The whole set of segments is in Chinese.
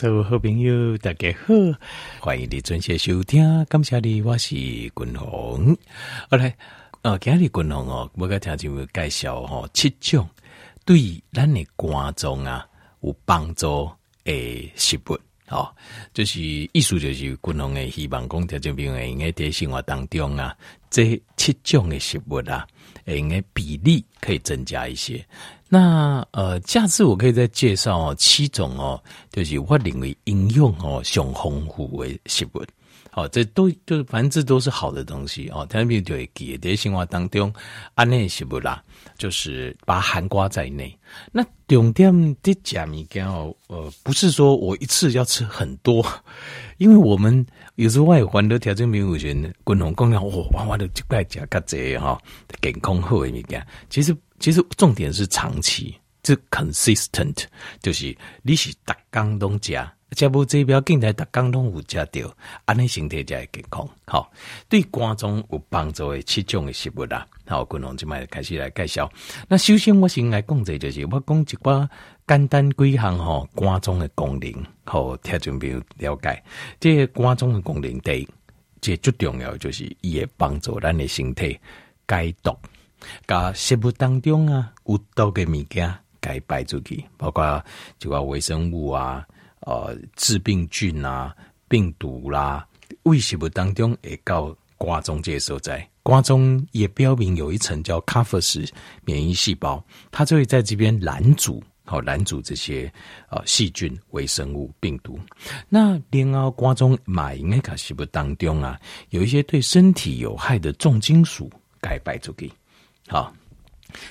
所有好朋友大家好，欢迎你准时收听，感谢你，我是君鸿。好来，呃，今日君鸿哦，我跟听众介绍吼七种对咱的肝脏啊有帮助的食物，哦，就是意思就是君鸿的希望讲听众朋友应该在生活当中啊，这七种的食物啊，应该比例可以增加一些。那呃，下次我可以再介绍哦，七种哦，就是我认为应用哦，上丰富的食物，好、哦，这都就是反正这都是好的东西哦。特别就会记在生活当中，安内食物啦，就是把它含括在内。那重点的讲物件哦，呃，不是说我一次要吃很多，因为我们有时候外环的条件没有选，共同供应哦，哇哇的就怪加个这哈，健康好的物件，其实。其实重点是长期，这 consistent 就是你是逐工拢食，食无这标进来逐工拢有食到，安尼身体才会健康。好，对肝脏有帮助的七种的食物啦。好，君鸿就卖开始来介绍。那首先我先来讲者就是我讲一寡简单几项吼肝脏的功能，好，听众朋友了解。这个肝脏的功能，第一，这最重要就是伊会帮助咱的身体解毒。甲食物当中啊，有毒嘅物件，该排出去，包括就话微生物啊，呃，致病菌啊，病毒啦、啊，胃食物当中会到肝脏这个所在，肝中也标明有一层叫卡弗氏免疫细胞，它就会在这边拦阻，好拦阻这些呃细菌、微生物、病毒。那另外肝脏马应该卡食物当中啊，有一些对身体有害的重金属，该排出去。好，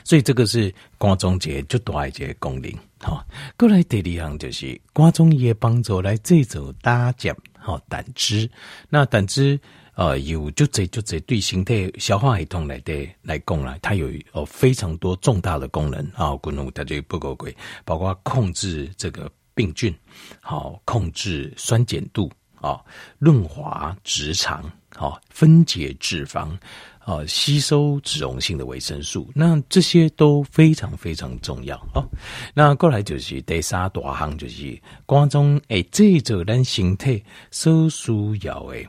所以这个是肝脏结最大一个功能。好，过来第二行就是肝脏也帮助来制造胆汁，好胆汁。那胆汁呃有就这就这对身体消化系统来的来讲啦，它有哦非常多重大的功能啊。功能它就不够贵，包括控制这个病菌，好控制酸碱度啊，润滑直肠，好分解脂肪。啊，吸收脂溶性的维生素，那这些都非常非常重要哦。那过来就是第三大项，就是肝脏诶制造咱身体所需要诶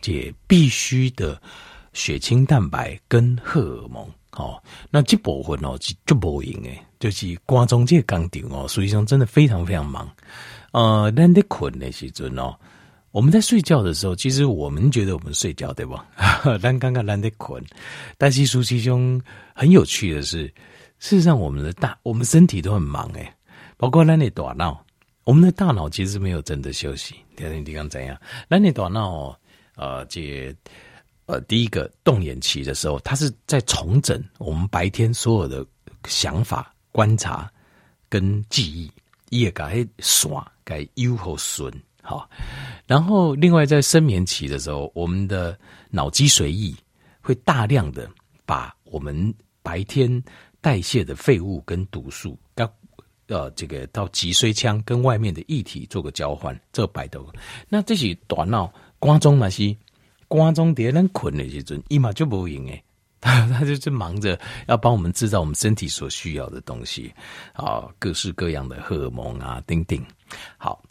这必须的血清蛋白跟荷尔蒙哦。那这部分哦是就无用诶，就是肝脏这个工厂哦，实际上真的非常非常忙。呃，咱在困的时阵哦。我们在睡觉的时候，其实我们觉得我们睡觉对吧？但刚刚懒得困，但是舒其中很有趣的是，事实上我们的大，我们身体都很忙诶，包括懒得打闹，我们的大脑其实没有真的休息。第二点，你刚怎样？懒得大脑，呃，这呃，第一个动眼期的时候，它是在重整我们白天所有的想法、观察跟记忆，也该耍，该优和顺。好，然后另外在深眠期的时候，我们的脑脊髓液会大量的把我们白天代谢的废物跟毒素，到呃这个到脊髓腔跟外面的液体做个交换，这白头。那这些大脑肝脏嘛是肝脏在咱困的时阵，伊嘛就不赢诶，他他就是忙着要帮我们制造我们身体所需要的东西啊，各式各样的荷尔蒙啊，等等。好。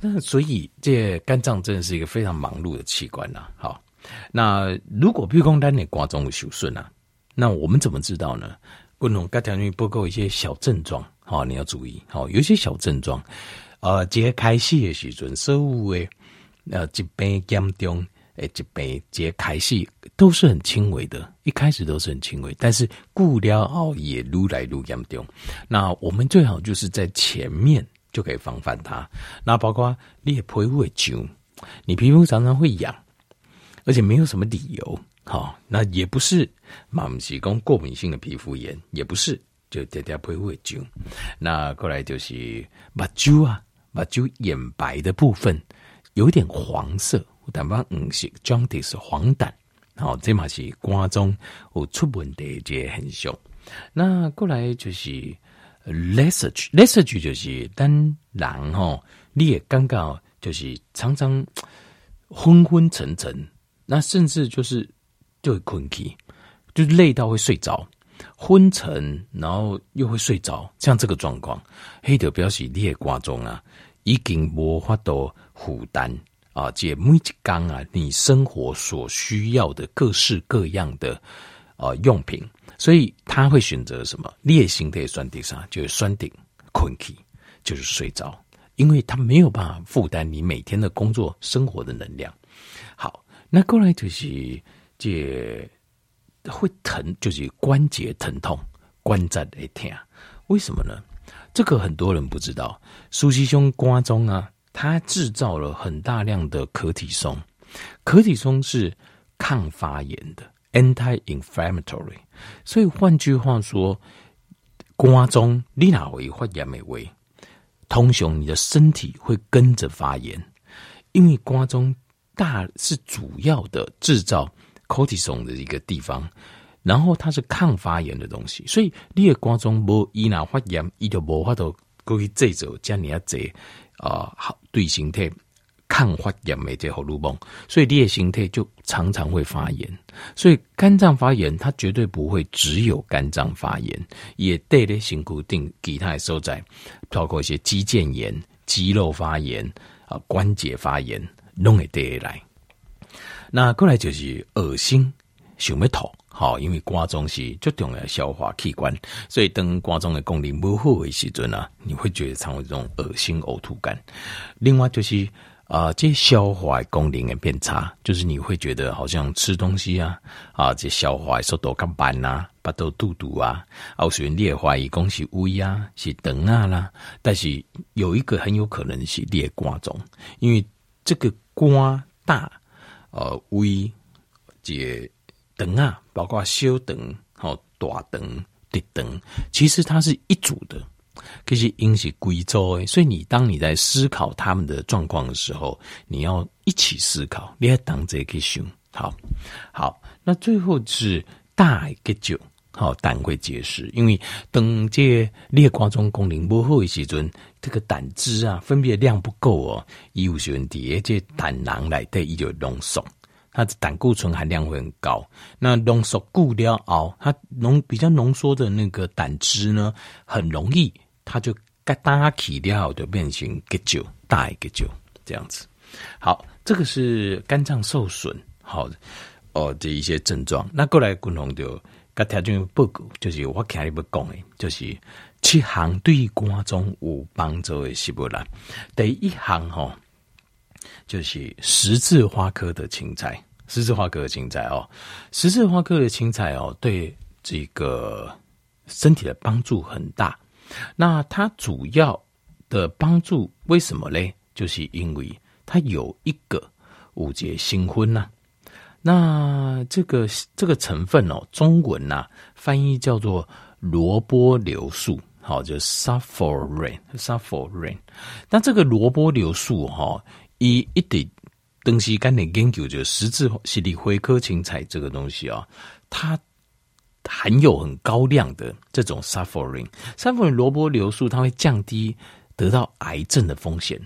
那所以，这肝脏真的是一个非常忙碌的器官呐。好，那如果比如说你肝脏有受损啊，那我们怎么知道呢？不能肝条内不够一些小症状，好，你要注意。好，有一些小症状，呃，揭开戏的时阵，所有的，呃，疾病严重诶，疾病揭开戏都是很轻微的，一开始都是很轻微，但是过了后也愈来愈严重。那我们最好就是在前面。就可以防范它。那包括你的皮肤会痒，你皮肤常常会痒，而且没有什么理由。好，那也不是嘛，不是讲过敏性的皮肤炎，也不是，就点点皮肤会痒。那过来就是目睭啊，目睭眼白的部分有点黄色，淡薄黄色，jaundice 黄疸。好，这嘛是肝中有出问题的一个现象。那过来就是。Lethargy，lethargy 就是当人吼，你也刚刚就是常常昏昏沉沉，那甚至就是就会困起，就累到会睡着，昏沉，然后又会睡着，像这个状况，黑的表示你也挂钟啊，已经无法度负担啊，这每一天啊，你生活所需要的各式各样的呃用品，所以他会选择什么？烈性的酸顶上就是酸顶困起，就是睡着，因为他没有办法负担你每天的工作生活的能量。好，那过来就是这会疼，就是关节疼痛，关节会疼，为什么呢？这个很多人不知道，苏西兄瓜中啊，它制造了很大量的可体松，可体松是抗发炎的 （anti-inflammatory）。所以换句话说，瓜中你哪会发炎没味，通常你的身体会跟着发炎，因为瓜中大是主要的制造 cortisone 的一个地方。然后它是抗发炎的东西，所以你的肝中无伊那发炎，伊就无法度过去制造将你要这啊好对身体抗发炎的这荷尔蒙，所以你的身体就常常会发炎。所以肝脏发炎，它绝对不会只有肝脏发炎，也带来辛苦定其他的所在，包括一些肌腱炎、肌肉发炎啊、关节发炎，拢会带来。那过来就是恶心、想要吐。好，因为肝脏是最重要的消化器官，所以当肝脏的功能不好的时阵啊，你会觉得常有这种恶心呕吐感。另外就是啊，这消化功能也变差，就是你会觉得好像吃东西啊啊，这消化速度较慢啊，巴肚肚肚啊，啊，虽然你也怀疑讲是胃啊，是肠啊啦，但是有一个很有可能是你的肝脏，因为这个肝大，呃，胃这。肠啊，包括小肠、好大肠、直肠，其实它是一组的，可是因是归州诶。所以你当你在思考他们的状况的时候，你要一起思考，你要当这个想。好，好，那最后是大结石，好胆会结石，因为等这裂瓜中功能不好的时阵，这个胆汁啊分泌量不够哦，有时候底下这胆囊来对伊就浓缩。它的胆固醇含量会很高，那浓缩固料熬，它浓比较浓缩的那个胆汁呢，很容易它就嘎打起掉，就变成结石，大结石这样子。好，这个是肝脏受损，好哦这一些症状。那过来共同就跟条件报告，就是我看你不讲的，就是七项对肝脏有帮助的食物啦。第一项吼。就是十字花科的青菜，十字花科的青菜哦，十字花科的青菜哦，对这个身体的帮助很大。那它主要的帮助为什么嘞？就是因为它有一个五节新婚呐。那这个这个成分哦，中文呐、翻译叫做萝卜硫素，好，就 sulforaphane，sulforaphane。那这个萝卜硫素哈。一一点东西，跟你研究就十字是里灰科青菜这个东西啊、它含有很高量的这种 sulforaphane，sulforaphane 萝卜硫素，它会降低得到癌症的风险，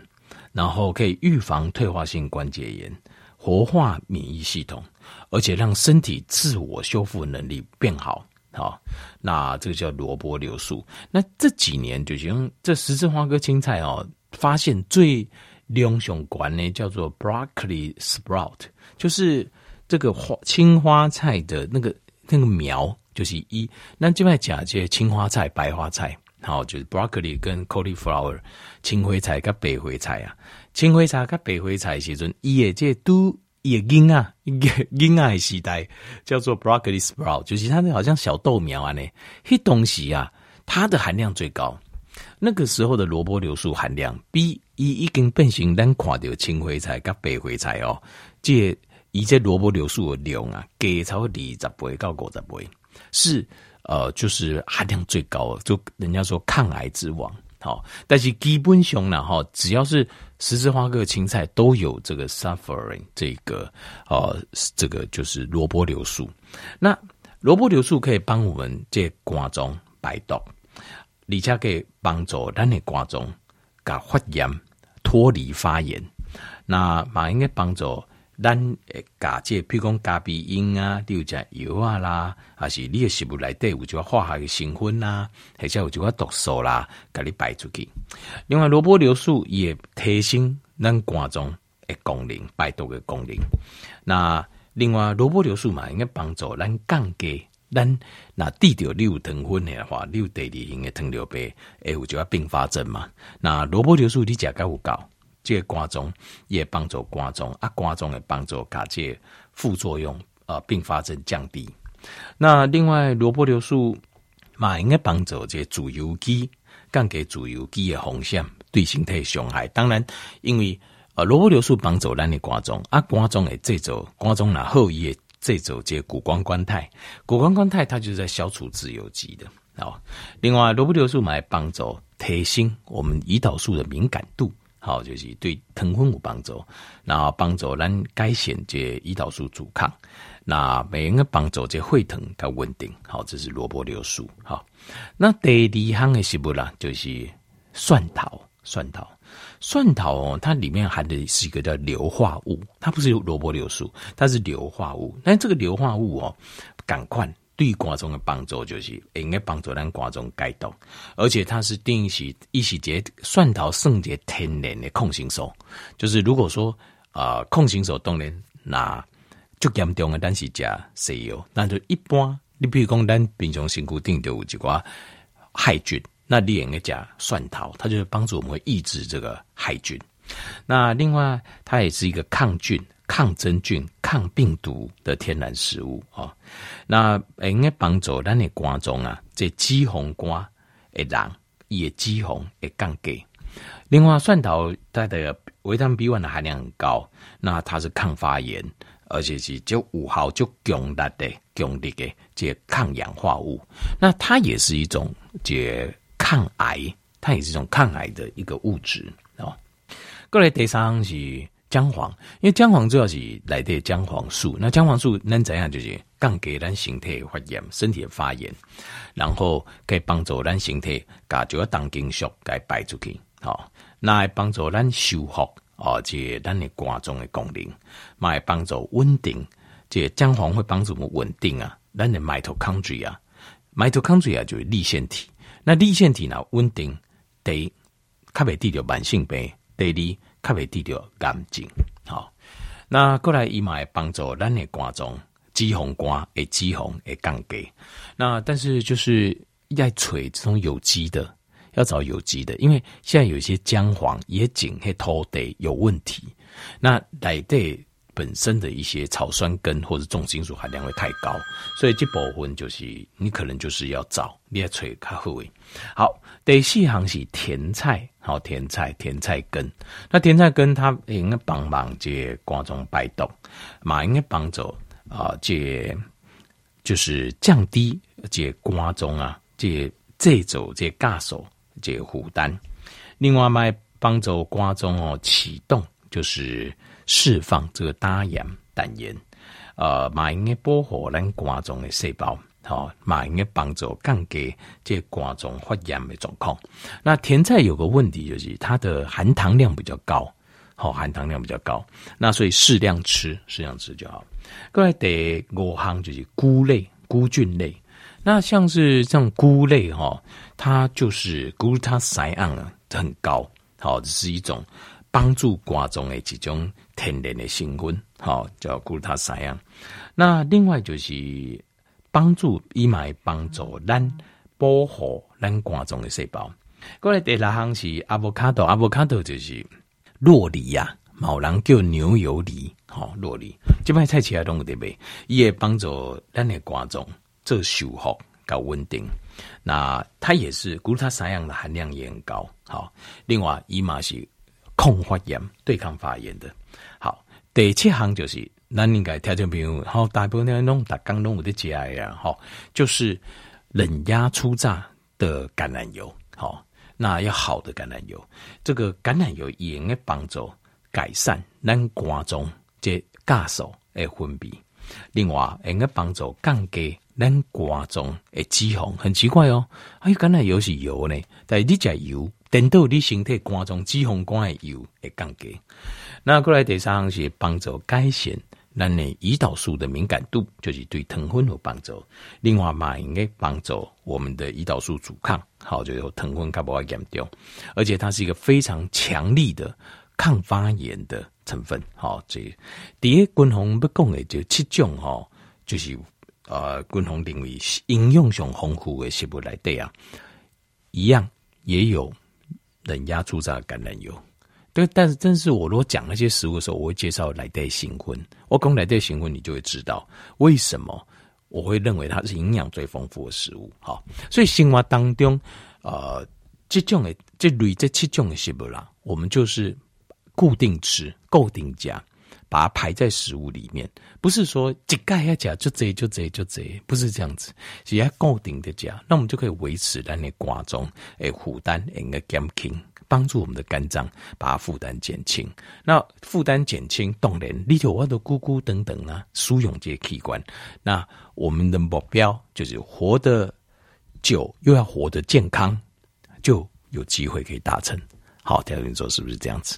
然后可以预防退化性关节炎，活化免疫系统，而且让身体自我修复能力变好。好，那这个叫萝卜硫素。那这几年就用这十字花科青菜哦，发现最。英雄管呢，叫做 broccoli sprout，就是这个花青花菜的那个那个苗，就是一。那这边讲这些青花菜、白花菜，好，就是 broccoli 跟 cauliflower 青灰菜跟白灰菜啊。青灰菜跟白灰菜时阵，伊个这都也婴啊，婴啊时代叫做 broccoli sprout，就是它那好像小豆苗啊，呢，迄东西啊，它的含量最高。那个时候的萝卜硫素含量比伊已经变成咱看到青灰菜跟白灰菜哦，这伊这萝卜硫素的量啊，给超过二十倍到五十倍，是呃，就是含量最高的，就人家说抗癌之王。好，但是基本上呢，哈，只要是十字花科青菜都有这个 sulforaphane 这个呃，这个就是萝卜硫素。那萝卜硫素可以帮我们这肝脏排毒。而且可以帮助咱的肝脏甲发炎脱离发炎，那嘛应该帮助咱诶加这，譬如讲咖啡因啊，你有食油啊啦，还是你诶食物内底有就化学嘅成分啦，或者有就话毒素啦，甲你排出去。另外，萝卜流素也提升咱肝脏诶功能，排毒诶功能。那另外，萝卜流素嘛，应该帮助咱降低咱那低掉你有糖分诶话，你有第二型诶糖尿病，会有就话并发症嘛。那萝卜流素你食够有够？这个肝脏也帮助肝中啊，肝脏也帮助甲这副作用啊，并发症降低。那另外，萝卜硫素嘛，应该帮助这自由基，降低自由基的风险，对身体伤害。当然，因为呃，萝卜硫素帮助咱的肝中啊，肝脏的制造，肝中那后也制造这谷胱甘肽，谷胱甘肽它就是在消除自由基的啊。另外，萝卜硫素嘛，还帮助提升我们胰岛素的敏感度。好，就是对糖分有帮助，然后帮助咱改善这胰岛素阻抗，那每人个帮助这血糖较稳定。好，这是萝卜硫素。好，那第二项的食物啦，就是蒜头。蒜头，蒜头哦，它里面含的是一个叫硫化物，它不是萝卜硫素，它是硫化物。但这个硫化物哦，赶快。对观众的帮助就是应该帮助咱肝脏解毒，而且它是定义是一是节蒜头胜节天然的抗生素。就是如果说啊、呃，抗生素当然那就严重的，但是加西药，那就一般。你比如讲，咱平常身躯顶就有几寡害菌，那你应该加蒜头，它就是帮助我们抑制这个害菌。那另外，它也是一个抗菌。抗真菌、抗病毒的天然食物哦，那应该帮助咱的肝脏啊，这脂肪肝会让也脂肪会降低。另外，蒜头它的维他命 B one 的含量很高，那它是抗发炎，而且是就五号就强力的、强力的这抗氧化物。那它也是一种这抗癌，它也是一种抗癌的一个物质哦。过来第三是。姜黄，因为姜黄主要是来的姜黄素。那姜黄素能怎样？就是降低咱身体发炎，身体的发炎，然后可以帮助咱身体把这个重金属给排出去。好，那还帮助咱修复哦，这咱的肝脏的功能，嘛会帮助稳定。这姜黄会帮助我们稳定啊，咱的 mitochondria 啊，mitochondria 就是粒腺体。那粒腺体呢稳定，第一，较袂得到慢性病，第二。较袂得到癌症，好，那过来伊嘛会帮助咱的肝脏脂肪肝会脂肪会降低。那但是就是要找这种有机的，要找有机的，因为现在有一些姜黄也仅黑土地有问题，那来对。本身的一些草酸根或者重金属含量会太高，所以这部分就是你可能就是要找你要吹较好诶。好，第四项是甜菜，好甜菜甜菜根，那甜菜根它应该帮忙这肝脏排毒，嘛应该帮助啊这就是降低这肝脏啊这这种这酵素这负担，另外嘛帮助肝脏哦启动就是。释放这个胆盐胆盐，呃，嘛应该保护咱肝脏的细胞，哦，嘛应该帮助降低这肝脏发炎的状况。那甜菜有个问题就是它的含糖量比较高，好、哦，含糖量比较高，那所以适量吃，适量吃就好。过来得五行就是菇类、菇菌类，那像是这种菇类哈、哦，它就是 glutathione 啊，很高，好、哦，这是一种。帮助肝脏的几种天然的成分，好叫谷氨酸。那另外就是帮助伊嘛会帮助咱保护咱肝脏的细胞。过来第六项是阿波卡豆，阿波卡豆就是洛梨呀，某人叫牛油梨，好洛梨。这摆菜起来拢有得卖，伊会帮助咱的肝脏做修复搞稳定。那它也是谷氨酸的含量也很高，好。另外伊嘛是。抗发炎、对抗发炎的。好，第七项就是，那应该条件朋友，好，大部分那种打刚弄我的节哀呀，好，就是冷压初榨的橄榄油，好，那要好的橄榄油，这个橄榄油也应该帮助改善咱肝脏这酵素的分泌，另外应该帮助降低咱肝脏的脂肪。很奇怪哦，哎，橄榄油是油呢，但是你食油。等到你身体肝中脂肪肝的油会降低。那过来第三项是帮助改善咱的胰岛素的敏感度，就是对糖分有帮助。另外嘛，应该帮助我们的胰岛素阻抗，好，就有糖分较不会减掉。而且它是一个非常强力的抗发炎的成分。好，这第一军红不讲的就七种哈，就是呃军红认为应用上丰富的食物来对啊，一样也有冷压初榨橄榄油。对，但是真是我如果讲那些食物的时候，我会介绍来带新婚。我讲来带新婚，你就会知道为什么我会认为它是营养最丰富的食物。好，所以生活当中，呃，这种的这类这七种的食物啦，我们就是固定吃、固定加，把它排在食物里面，不是说一盖要加就这就这就这，不是这样子，只要固定的加，那我们就可以维持咱的肝脏诶负担应该减轻。帮助我们的肝脏把它负担减轻，那负担减轻，当然里头我的菇菇等等啊，输用这些器官，那我们的目标就是活得久，又要活得健康，就有机会可以达成。好，条件说是不是这样子？